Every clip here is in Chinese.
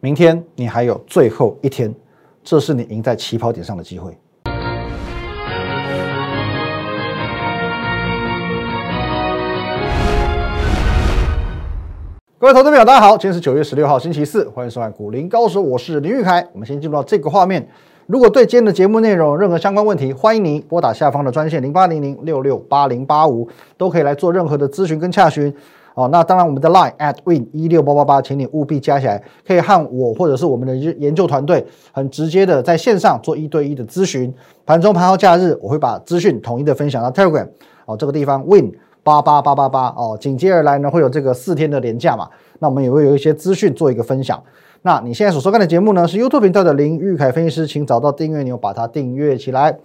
明天你还有最后一天，这是你赢在起跑点上的机会。各位投资朋友，大家好，今天是九月十六号，星期四，欢迎收看《股林高手》，我是林玉凯。我们先进入到这个画面。如果对今天的节目内容有任何相关问题，欢迎您拨打下方的专线零八零零六六八零八五，都可以来做任何的咨询跟洽询。哦，那当然我们的 line at win 一六八八八，请你务必加起来，可以和我或者是我们的研究团队很直接的在线上做一对一的咨询。盘中盘后假日，我会把资讯统一的分享到 Telegram 哦，这个地方 win。八八八八八哦，紧接而来呢，会有这个四天的连假嘛？那我们也会有一些资讯做一个分享。那你现在所收看的节目呢，是 YouTube 频道的林玉凯分析师，请找到订阅钮，把它订阅起来。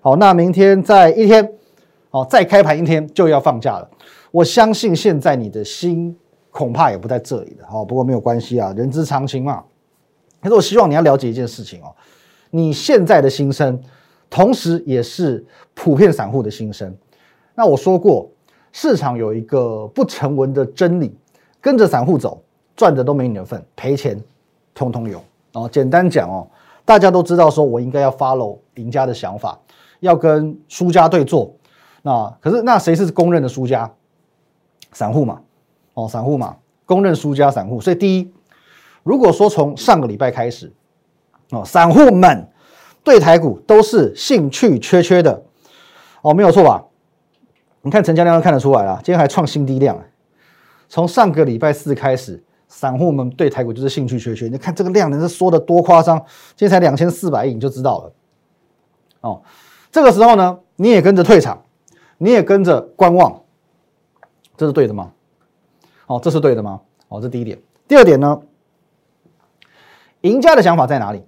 好，那明天在一天，哦，再开盘一天就要放假了。我相信现在你的心恐怕也不在这里了。好，不过没有关系啊，人之常情嘛。可是我希望你要了解一件事情哦，你现在的心声，同时也是普遍散户的心声。那我说过。市场有一个不成文的真理，跟着散户走，赚的都没你的份，赔钱通通有。哦，简单讲哦，大家都知道，说我应该要 follow 赢家的想法，要跟输家对坐。那可是那谁是公认的输家？散户嘛，哦，散户嘛，公认输家散户。所以第一，如果说从上个礼拜开始，哦，散户们对台股都是兴趣缺缺的，哦，没有错吧？你看成交量都看得出来了，今天还创新低量。从上个礼拜四开始，散户们对台股就是兴趣缺缺。你看这个量能是缩的多夸张，今天才两千四百亿，你就知道了。哦，这个时候呢，你也跟着退场，你也跟着观望，这是对的吗？哦，这是对的吗？哦，这第一点。第二点呢，赢家的想法在哪里？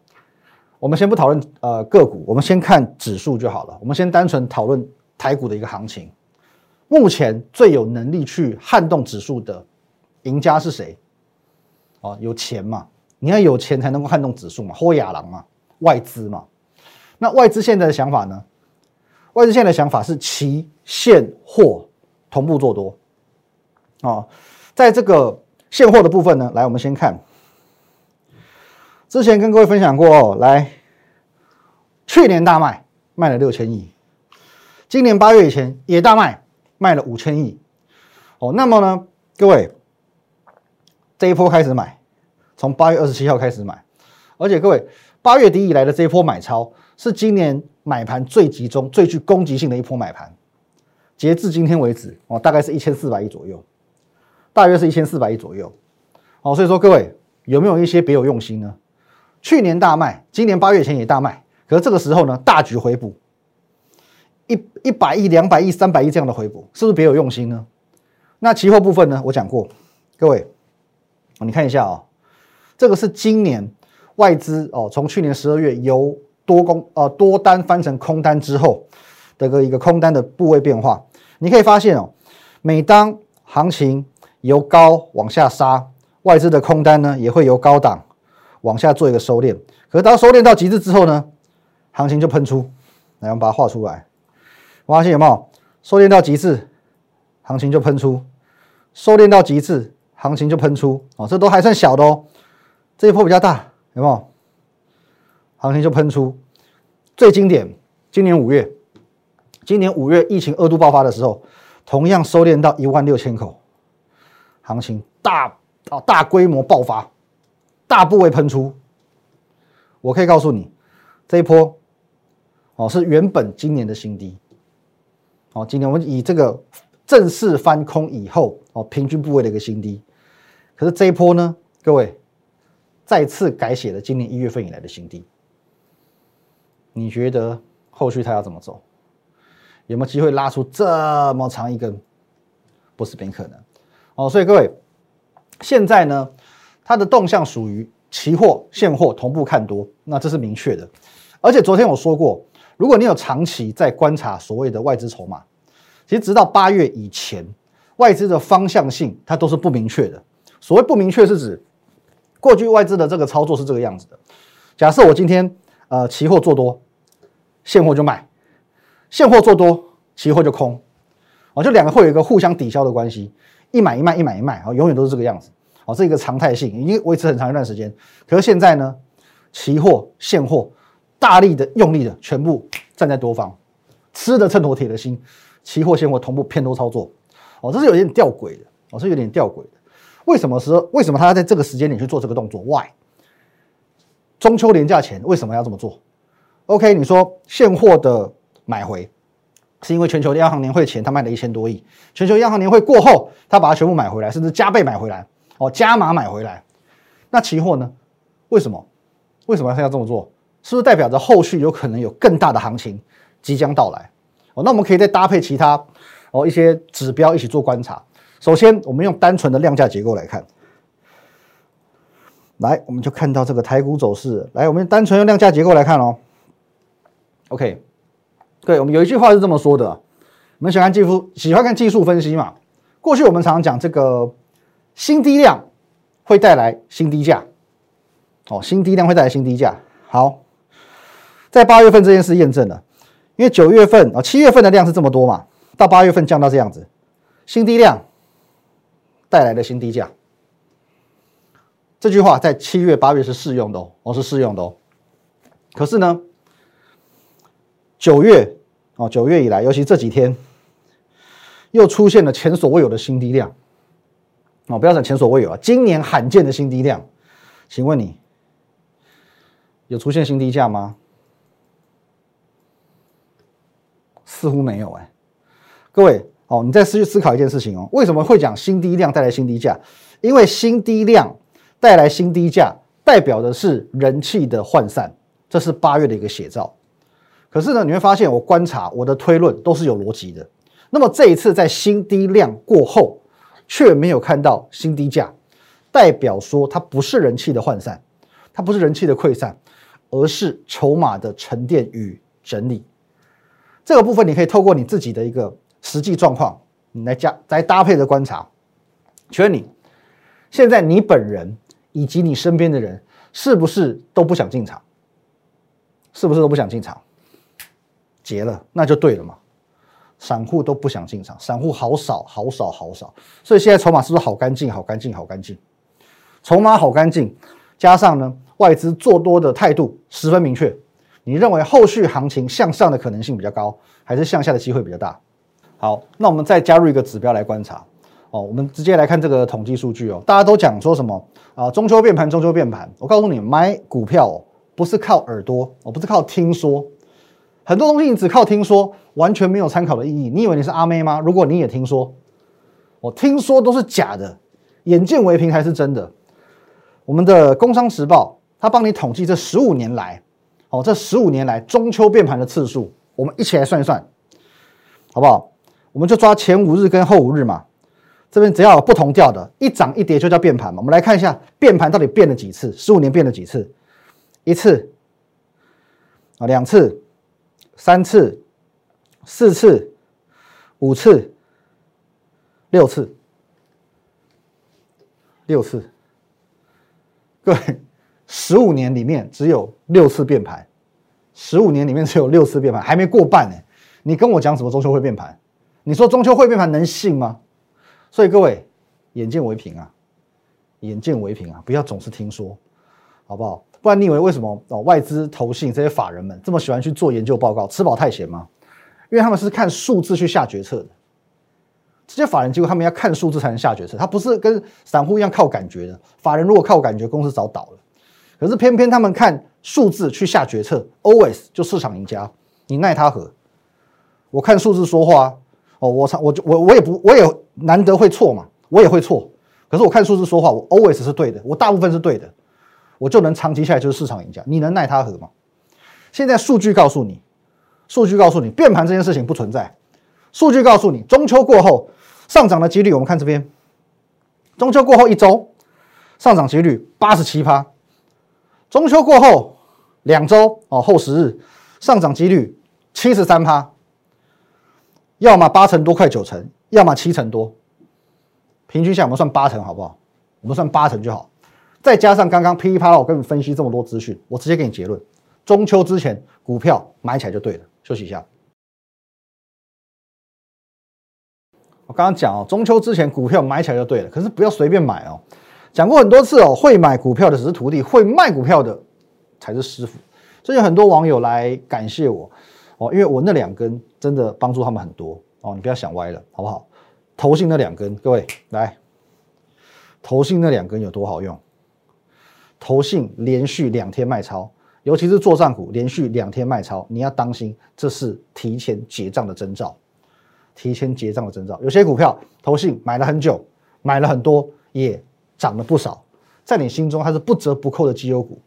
我们先不讨论呃个股，我们先看指数就好了。我们先单纯讨论台股的一个行情。目前最有能力去撼动指数的赢家是谁？哦，有钱嘛？你要有钱才能够撼动指数嘛？或亚郎嘛？外资嘛？那外资现在的想法呢？外资现在的想法是期现货同步做多。哦，在这个现货的部分呢，来，我们先看，之前跟各位分享过哦，来，去年大卖卖了六千亿，今年八月以前也大卖。卖了五千亿，哦，那么呢，各位，这一波开始买，从八月二十七号开始买，而且各位，八月底以来的这一波买超是今年买盘最集中、最具攻击性的一波买盘，截至今天为止，哦，大概是一千四百亿左右，大约是一千四百亿左右，哦，所以说各位有没有一些别有用心呢？去年大卖，今年八月前也大卖，可是这个时候呢，大举回补。一一百亿、两百亿、三百亿这样的回补，是不是别有用心呢？那期货部分呢？我讲过，各位，你看一下啊，这个是今年外资哦，从去年十二月由多空呃多单翻成空单之后的个一个空单的部位变化。你可以发现哦，每当行情由高往下杀，外资的空单呢也会由高档往下做一个收敛。可是当收敛到极致之后呢，行情就喷出。来，我们把它画出来。发现有没有收敛到极致，行情就喷出；收敛到极致，行情就喷出。哦，这都还算小的哦。这一波比较大，有没有？行情就喷出。最经典，今年五月，今年五月疫情二度爆发的时候，同样收敛到一万六千口，行情大啊大规模爆发，大部位喷出。我可以告诉你，这一波哦是原本今年的新低。哦，今年我们以这个正式翻空以后，哦，平均部位的一个新低。可是这一波呢，各位再次改写了今年一月份以来的新低。你觉得后续它要怎么走？有没有机会拉出这么长一根？不是没可能。哦，所以各位现在呢，它的动向属于期货、现货同步看多，那这是明确的。而且昨天我说过。如果你有长期在观察所谓的外资筹码，其实直到八月以前，外资的方向性它都是不明确的。所谓不明确是指过去外资的这个操作是这个样子的。假设我今天呃期货做多，现货就卖；现货做多，期货就空。哦，就两个会有一个互相抵消的关系，一买一卖，一买一卖，哦，永远都是这个样子。哦，这一个常态性已经维持很长一段时间。可是现在呢，期货现货大力的用力的全部站在多方，吃的秤砣铁的心，期货现货同步偏多操作，哦，这是有点吊诡的，哦，是有点吊诡的。为什么是为什么他要在这个时间点去做这个动作？Why？中秋连假前为什么要这么做？OK，你说现货的买回。是因为全球央行年会前他卖了一千多亿，全球央行年会过后他把它全部买回来，甚至加倍买回来，哦，加码买回来。那期货呢？为什么？为什么要这么做？是不是代表着后续有可能有更大的行情即将到来？哦，那我们可以再搭配其他哦一些指标一起做观察。首先，我们用单纯的量价结构来看，来，我们就看到这个台股走势。来，我们单纯用量价结构来看哦。OK。对我们有一句话是这么说的：，我们喜欢技术，喜欢看技术分析嘛。过去我们常常讲这个新低量会带来新低价，哦，新低量会带来新低价。好，在八月份这件事验证了，因为九月份啊，七月份的量是这么多嘛，到八月份降到这样子，新低量带来的新低价。这句话在七月、八月是适用的哦，哦是适用的哦。可是呢，九月。哦，九月以来，尤其这几天，又出现了前所未有的新低量。哦，不要讲前所未有啊，今年罕见的新低量。请问你有出现新低价吗？似乎没有哎。各位哦，你再思去思考一件事情哦，为什么会讲新低量带来新低价？因为新低量带来新低价，代表的是人气的涣散，这是八月的一个写照。可是呢，你会发现我观察我的推论都是有逻辑的。那么这一次在新低量过后，却没有看到新低价，代表说它不是人气的涣散，它不是人气的溃散，而是筹码的沉淀与整理。这个部分你可以透过你自己的一个实际状况，你来加来搭配的观察。请问你现在你本人以及你身边的人，是不是都不想进场？是不是都不想进场？结了，那就对了嘛。散户都不想进场，散户好少，好少，好少。所以现在筹码是不是好干净，好干净，好干净？筹码好干净，加上呢，外资做多的态度十分明确。你认为后续行情向上的可能性比较高，还是向下的机会比较大？好，那我们再加入一个指标来观察。哦，我们直接来看这个统计数据哦。大家都讲说什么啊？中秋变盘，中秋变盘。我告诉你，买股票不是靠耳朵，我不是靠听说。很多东西你只靠听说，完全没有参考的意义。你以为你是阿妹吗？如果你也听说，我听说都是假的，眼见为凭才是真的。我们的《工商时报》他帮你统计这十五年来，哦，这十五年来中秋变盘的次数，我们一起来算一算，好不好？我们就抓前五日跟后五日嘛。这边只要有不同调的，一涨一跌就叫变盘嘛。我们来看一下变盘到底变了几次？十五年变了几次？一次啊，两次。三次、四次、五次、六次、六次，各位，十五年里面只有六次变盘，十五年里面只有六次变盘，还没过半呢。你跟我讲什么中秋会变盘？你说中秋会变盘能信吗？所以各位，眼见为凭啊，眼见为凭啊，不要总是听说，好不好？不然你以为为什么哦？外资投信这些法人们这么喜欢去做研究报告，吃饱太闲吗？因为他们是看数字去下决策的。这些法人机构他们要看数字才能下决策，他不是跟散户一样靠感觉的。法人如果靠感觉，公司早倒了。可是偏偏他们看数字去下决策，always 就市场赢家。你奈他何？我看数字说话哦，我我就我我也不我也难得会错嘛，我也会错。可是我看数字说话，我 always 是对的，我大部分是对的。我就能长期下来就是市场赢家，你能奈他何吗？现在数据告诉你，数据告诉你变盘这件事情不存在。数据告诉你，中秋过后上涨的几率，我们看这边，中秋过后一周上涨几率八十七趴，中秋过后两周哦后十日上涨几率七十三趴，要么八成多快九成，要么七成多，平均下我们算八成好不好？我们算八成就好。再加上刚刚噼里啪啦，我跟你分析这么多资讯，我直接给你结论：中秋之前股票买起来就对了。休息一下。我刚刚讲哦，中秋之前股票买起来就对了，可是不要随便买哦。讲过很多次哦，会买股票的只是徒弟，会卖股票的才是师傅。最近很多网友来感谢我哦，因为我那两根真的帮助他们很多哦，你不要想歪了，好不好？投信那两根，各位来，投信那两根有多好用？投信连续两天卖超，尤其是做账股连续两天卖超，你要当心，这是提前结账的征兆。提前结账的征兆，有些股票投信买了很久，买了很多，也涨了不少，在你心中它是不折不扣的绩优股，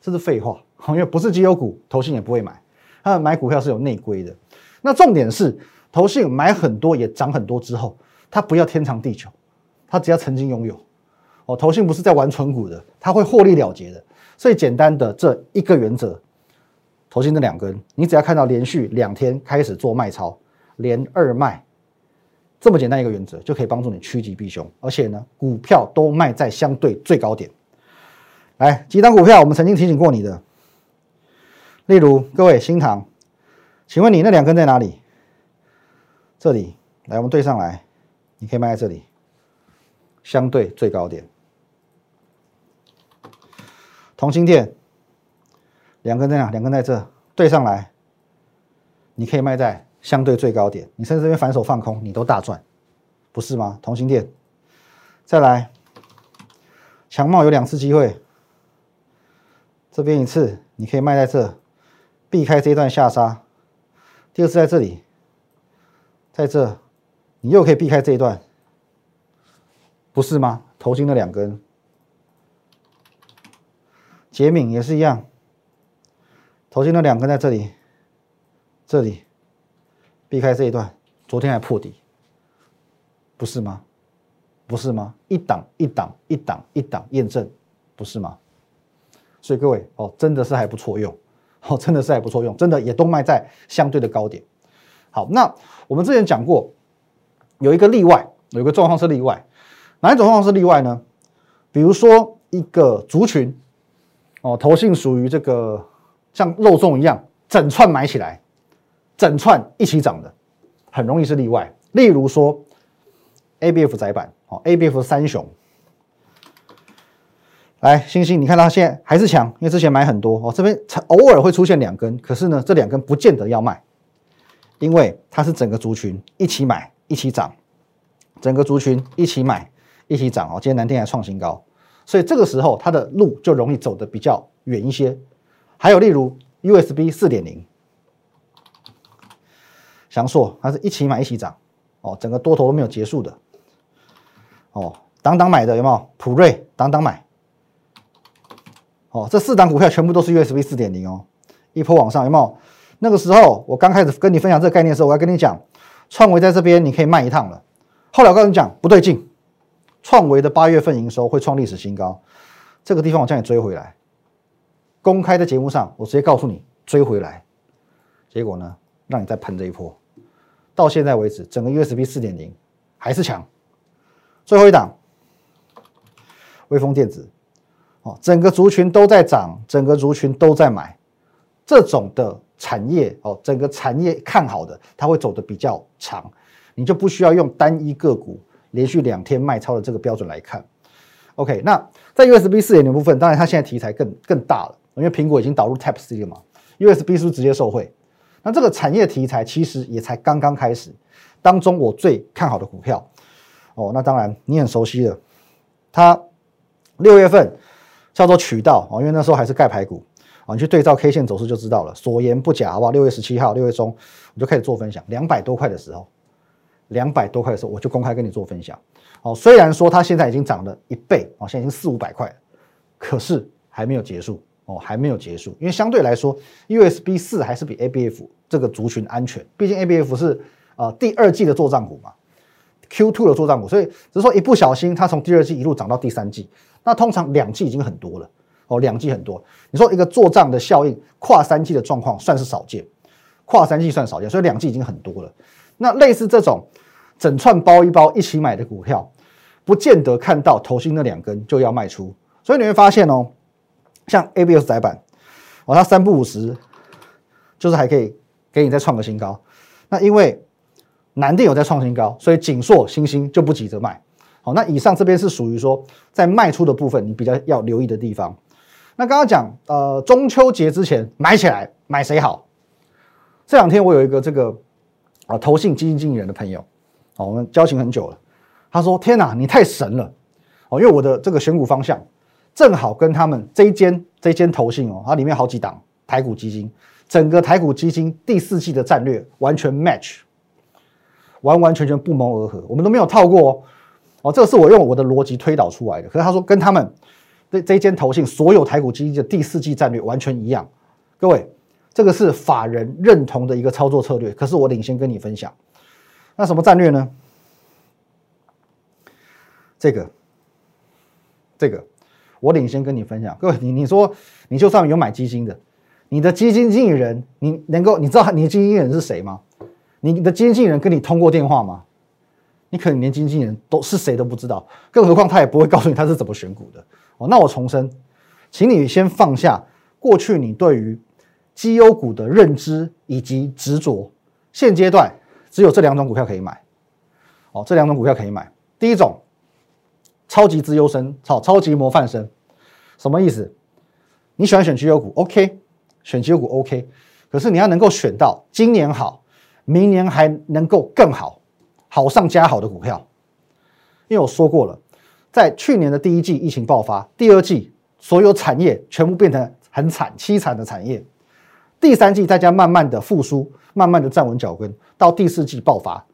这是废话。因为不是绩优股，投信也不会买。他买股票是有内规的。那重点是，投信买很多也涨很多之后，他不要天长地久，他只要曾经拥有。哦，投信不是在玩纯股的，他会获利了结的。所以简单的这一个原则，投信这两根，你只要看到连续两天开始做卖超，连二卖，这么简单一个原则，就可以帮助你趋吉避凶。而且呢，股票都卖在相对最高点。来，几档股票我们曾经提醒过你的。例如，各位新塘，请问你那两根在哪里？这里，来，我们对上来，你可以卖在这里，相对最高点。同心电，两根在哪？两根在这，对上来，你可以卖在相对最高点。你甚至这边反手放空，你都大赚，不是吗？同心电，再来，强茂有两次机会，这边一次，你可以卖在这。避开这一段下杀，第二次在这里，在这，你又可以避开这一段，不是吗？头巾的两根，杰敏也是一样，头巾的两根在这里，这里，避开这一段，昨天还破底，不是吗？不是吗？一档一档一档一档验证，不是吗？所以各位哦，真的是还不错用。哦，真的是还不错用，真的也都卖在相对的高点。好，那我们之前讲过，有一个例外，有一个状况是例外，哪一种状况是例外呢？比如说一个族群，哦，头性属于这个像肉粽一样整串买起来，整串一起涨的，很容易是例外。例如说，A B F 窄板，哦，A B F 三雄。来，星星，你看它现在还是强，因为之前买很多哦。这边偶尔会出现两根，可是呢，这两根不见得要卖，因为它是整个族群一起买一起涨，整个族群一起买一起涨哦。今天南天还创新高，所以这个时候它的路就容易走得比较远一些。还有例如 USB 四点零，翔硕它是一起买一起涨哦，整个多头都没有结束的哦。当当买的有没有？普瑞当当买。哦，这四档股票全部都是 USB 四点零哦，一波往上有没有？那个时候我刚开始跟你分享这个概念的时候，我要跟你讲，创维在这边你可以卖一趟了。后来我跟你讲不对劲，创维的八月份营收会创历史新高，这个地方我叫你追回来。公开的节目上我直接告诉你追回来，结果呢，让你再喷这一波。到现在为止，整个 USB 四点零还是强。最后一档，微风电子。哦，整个族群都在涨，整个族群都在买，这种的产业哦，整个产业看好的，它会走的比较长，你就不需要用单一个股连续两天卖超的这个标准来看。OK，那在 USB 四点零部分，当然它现在题材更更大了，因为苹果已经导入 Type C 了嘛，USB 是不是直接受惠？那这个产业题材其实也才刚刚开始。当中我最看好的股票，哦，那当然你很熟悉的，它六月份。叫做渠道哦，因为那时候还是盖牌股啊，你去对照 K 线走势就知道了，所言不假，好不好？六月十七号，六月中我就开始做分享，两百多块的时候，两百多块的时候我就公开跟你做分享。哦，虽然说它现在已经涨了一倍哦，现在已经四五百块，可是还没有结束哦，还没有结束，因为相对来说，USB 四还是比 ABF 这个族群安全，毕竟 ABF 是呃第二季的做账股嘛，Q two 的做账股，所以只是说一不小心，它从第二季一路涨到第三季。那通常两季已经很多了哦，两季很多。你说一个做账的效应，跨三季的状况算是少见，跨三季算少见，所以两季已经很多了。那类似这种整串包一包一起买的股票，不见得看到头新那两根就要卖出。所以你会发现哦，像 ABS 窄板哦，它三不五十，就是还可以给你再创个新高。那因为南电有在创新高，所以锦硕、星星就不急着卖。好，那以上这边是属于说在卖出的部分，你比较要留意的地方。那刚刚讲，呃，中秋节之前买起来，买谁好？这两天我有一个这个啊投信基金经理人的朋友，哦，我们交情很久了。他说：“天哪，你太神了！哦，因为我的这个选股方向正好跟他们这一间这一间投信哦，它里面好几档台股基金，整个台股基金第四季的战略完全 match，完完全全不谋而合，我们都没有套过哦。”哦，这个是我用我的逻辑推导出来的。可是他说跟他们这这一间投信所有台股基金的第四季战略完全一样。各位，这个是法人认同的一个操作策略。可是我领先跟你分享，那什么战略呢？这个，这个，我领先跟你分享。各位，你你说你就算有买基金的，你的基金经理人，你能够你知道你的基金经理人是谁吗？你的基金经理人跟你通过电话吗？你可能连经纪人都是谁都不知道，更何况他也不会告诉你他是怎么选股的哦。那我重申，请你先放下过去你对于绩优股的认知以及执着。现阶段只有这两种股票可以买哦，这两种股票可以买。第一种，超级资优生，超超级模范生，什么意思？你喜欢选绩优股，OK，选绩优股 OK，可是你要能够选到今年好，明年还能够更好。好上加好的股票，因为我说过了，在去年的第一季疫情爆发，第二季所有产业全部变成很惨凄惨的产业，第三季大家慢慢的复苏，慢慢的站稳脚跟，到第四季爆发，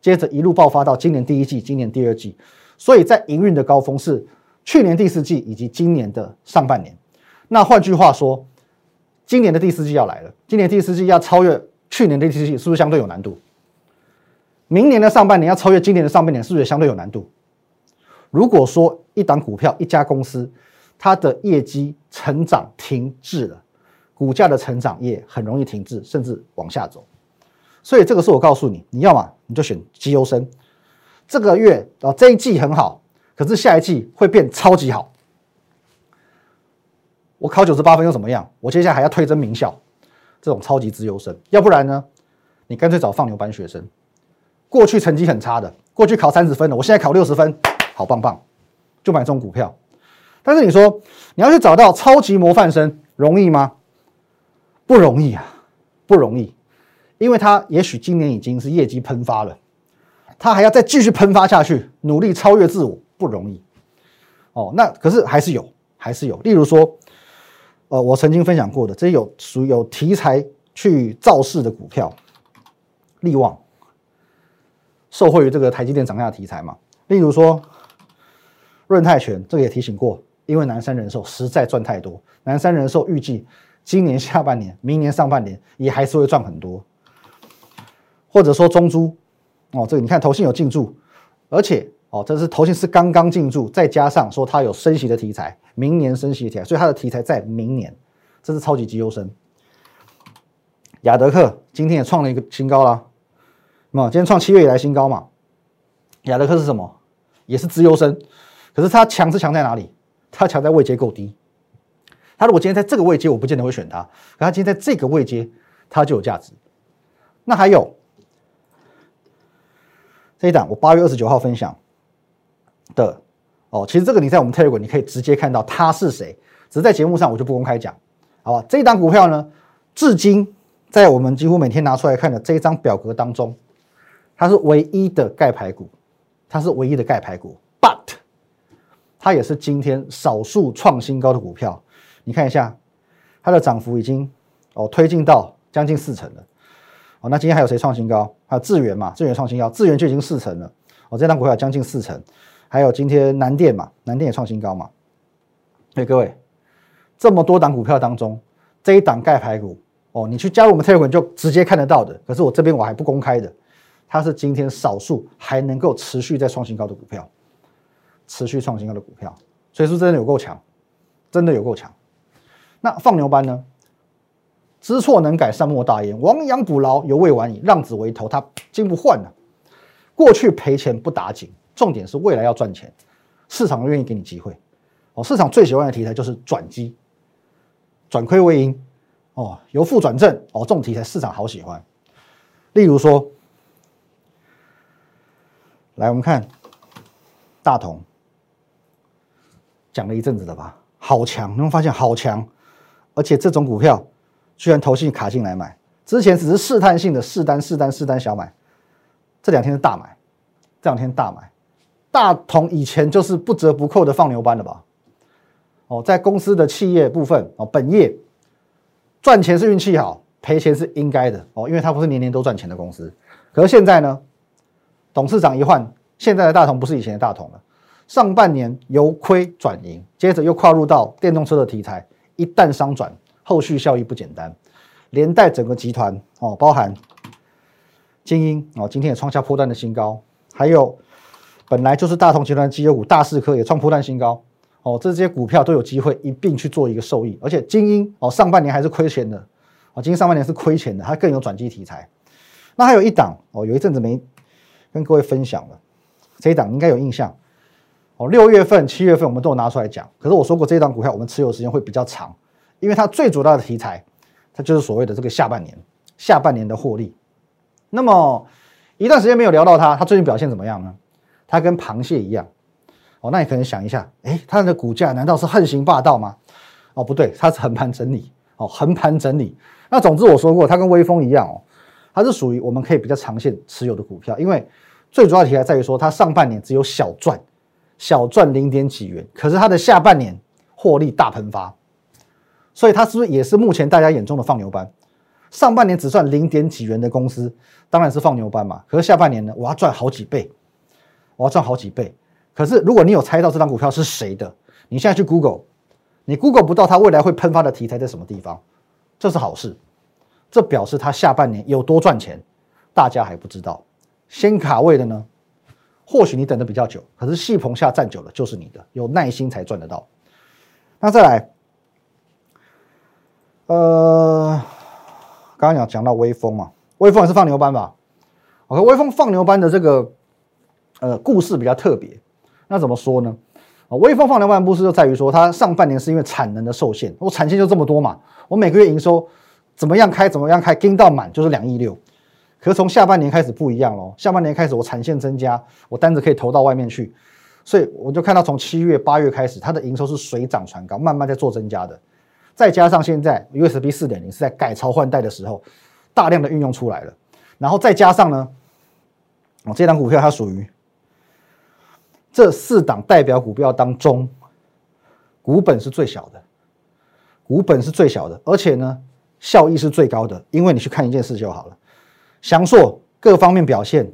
接着一路爆发到今年第一季、今年第二季，所以在营运的高峰是去年第四季以及今年的上半年。那换句话说，今年的第四季要来了，今年第四季要超越去年的第四季，是不是相对有难度？明年的上半年要超越今年的上半年，是不是也相对有难度？如果说一档股票、一家公司，它的业绩成长停滞了，股价的成长也很容易停滞，甚至往下走。所以这个是我告诉你，你要么你就选绩优生，这个月啊这一季很好，可是下一季会变超级好。我考九十八分又怎么样？我接下来还要推甄名校，这种超级资优生。要不然呢，你干脆找放牛班学生。过去成绩很差的，过去考三十分的，我现在考六十分，好棒棒，就买这种股票。但是你说你要去找到超级模范生容易吗？不容易啊，不容易，因为他也许今年已经是业绩喷发了，他还要再继续喷发下去，努力超越自我，不容易。哦，那可是还是有，还是有。例如说，呃，我曾经分享过的，这些有属于有题材去造势的股票，利旺。受惠于这个台积电涨价题材嘛，例如说润泰全，这个也提醒过，因为南山人寿实在赚太多，南山人寿预计今年下半年、明年上半年也还是会赚很多。或者说中珠，哦，这个你看投信有进驻，而且哦，这是投信是刚刚进驻，再加上说它有升息的题材，明年升息的题材，所以它的题材在明年，这是超级绩优生。雅德克今天也创了一个新高了。那么今天创七月以来新高嘛？亚德克是什么？也是资优生，可是它强是强在哪里？它强在位阶够低。它如果今天在这个位阶，我不见得会选它。可它今天在这个位阶，它就有价值。那还有这一档，我八月二十九号分享的哦。其实这个你在我们 Telegram 你可以直接看到他是谁，只是在节目上我就不公开讲，好吧？这一档股票呢，至今在我们几乎每天拿出来看的这一张表格当中。它是唯一的盖牌股，它是唯一的盖牌股，but 它也是今天少数创新高的股票。你看一下，它的涨幅已经哦推进到将近四成了。哦，那今天还有谁创新高？还有智源嘛？智源创新高，智源就已经四成了。哦，这张股票将近四成。还有今天南电嘛，南电也创新高嘛。哎，各位，这么多档股票当中，这一档盖牌股哦，你去加入我们 Telegram 就直接看得到的。可是我这边我还不公开的。它是今天少数还能够持续在创新高的股票，持续创新高的股票，所以说真的有够强，真的有够强。那放牛班呢？知错能改，善莫大焉。亡羊补牢，犹未晚矣。浪子回头，他金不换了。过去赔钱不打紧，重点是未来要赚钱，市场愿意给你机会。哦，市场最喜欢的题材就是转机，转亏为盈，哦，由负转正，哦，这种题材市场好喜欢。例如说。来，我们看大同讲了一阵子了吧，好强，你会发现好强，而且这种股票居然投信卡进来买，之前只是试探性的试单、试单、试单小买，这两天是大买，这两天大买，大同以前就是不折不扣的放牛班了吧？哦，在公司的企业部分哦，本业赚钱是运气好，赔钱是应该的哦，因为它不是年年都赚钱的公司。可是现在呢，董事长一换，现在的大同不是以前的大同了。上半年由亏转盈，接着又跨入到电动车的题材，一旦商转，后续效益不简单，连带整个集团哦，包含精英哦，今天也创下破断的新高，还有本来就是大同集团的绩优股大四科也创破断新高。哦，这些股票都有机会一并去做一个受益，而且精英哦，上半年还是亏钱的，哦，精英上半年是亏钱的，它更有转机题材。那还有一档哦，有一阵子没跟各位分享了，这一档应该有印象哦。六月份、七月份我们都有拿出来讲，可是我说过这一档股票我们持有时间会比较长，因为它最主要的题材，它就是所谓的这个下半年、下半年的获利。那么一段时间没有聊到它，它最近表现怎么样呢？它跟螃蟹一样。哦，那你可能想一下，哎，它的股价难道是横行霸道吗？哦，不对，它是横盘整理。哦，横盘整理。那总之我说过，它跟微风一样哦，它是属于我们可以比较长线持有的股票，因为最主要题材在于说，它上半年只有小赚，小赚零点几元，可是它的下半年获利大喷发，所以它是不是也是目前大家眼中的放牛班？上半年只赚零点几元的公司，当然是放牛班嘛。可是下半年呢，我要赚好几倍，我要赚好几倍。可是，如果你有猜到这张股票是谁的，你现在去 Google，你 Google 不到它未来会喷发的题材在什么地方，这是好事，这表示它下半年有多赚钱，大家还不知道。先卡位的呢，或许你等的比较久，可是戏棚下站久了就是你的，有耐心才赚得到。那再来，呃，刚刚讲讲到微风嘛，微风也是放牛班吧？OK，微风放牛班的这个呃故事比较特别。那怎么说呢？啊，微风放牛班的故事就在于说，它上半年是因为产能的受限，我产线就这么多嘛，我每个月营收怎么样开怎么样开，盯到满就是两亿六。可是从下半年开始不一样喽，下半年开始我产线增加，我单子可以投到外面去，所以我就看到从七月八月开始，它的营收是水涨船高，慢慢在做增加的。再加上现在 USB 四点零是在改朝换代的时候，大量的运用出来了，然后再加上呢，哦，这档股票它属于。这四档代表股票当中，股本是最小的，股本是最小的，而且呢，效益是最高的。因为你去看一件事就好了，翔硕各方面表现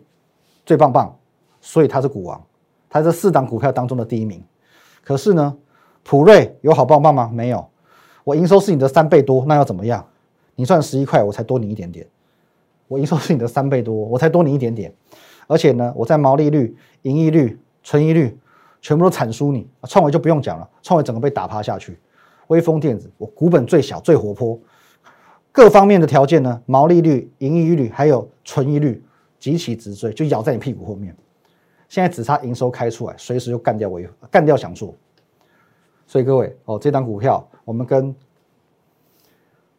最棒棒，所以它是股王，它这四档股票当中的第一名。可是呢，普瑞有好棒棒吗？没有，我营收是你的三倍多，那要怎么样？你赚十一块，我才多你一点点。我营收是你的三倍多，我才多你一点点。而且呢，我在毛利率、盈利率。存疑率全部都惨输你，创维就不用讲了，创维整个被打趴下去。威风电子，我股本最小最活泼，各方面的条件呢，毛利率、盈利率还有存疑率极其直追，就咬在你屁股后面。现在只差营收开出来，随时就干掉微干掉想做。所以各位哦，这档股票我们跟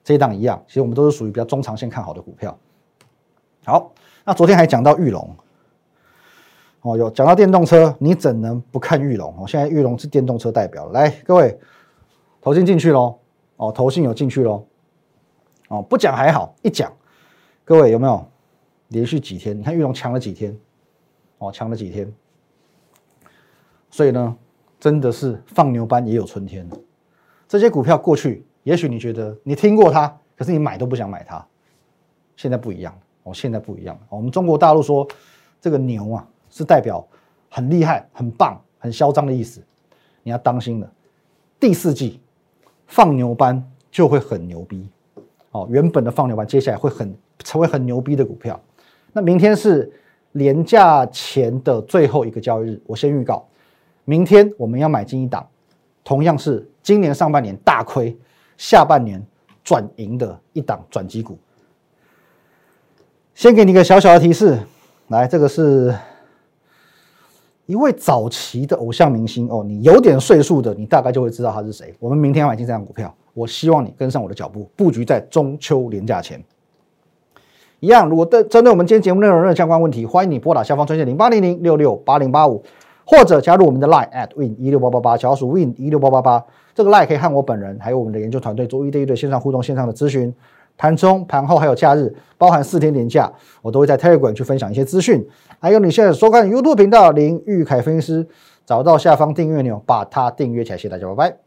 这一档一样，其实我们都是属于比较中长线看好的股票。好，那昨天还讲到玉龙。哦，有讲到电动车，你怎能不看玉龙？哦，现在玉龙是电动车代表。来，各位，投信进去喽！哦，投信有进去喽！哦，不讲还好，一讲，各位有没有连续几天？你看玉龙强了几天？哦，强了几天？所以呢，真的是放牛班也有春天。这些股票过去，也许你觉得你听过它，可是你买都不想买它。现在不一样哦，现在不一样我们中国大陆说这个牛啊。是代表很厉害、很棒、很嚣张的意思，你要当心了。第四季放牛班就会很牛逼哦，原本的放牛班接下来会很成为很牛逼的股票。那明天是年假前的最后一个交易日，我先预告，明天我们要买进一档，同样是今年上半年大亏，下半年转盈的一档转机股。先给你一个小小的提示，来，这个是。一位早期的偶像明星哦，你有点岁数的，你大概就会知道他是谁。我们明天要买进这张股票，我希望你跟上我的脚步，布局在中秋连假前。一样，如果对针对我们今天节目内容任何相关问题，欢迎你拨打下方专线零八零零六六八零八五，或者加入我们的 Line at win 一六八八八，小鼠 win 一六八八八，这个 Line 可以和我本人还有我们的研究团队做一对一的线上互动、线上的咨询。盘中、盘后还有假日，包含四天连假，我都会在 Telegram 去分享一些资讯。还有你现在收看 YouTube 频道林玉凯分析师，找到下方订阅钮，把它订阅起来。谢谢大家，拜拜。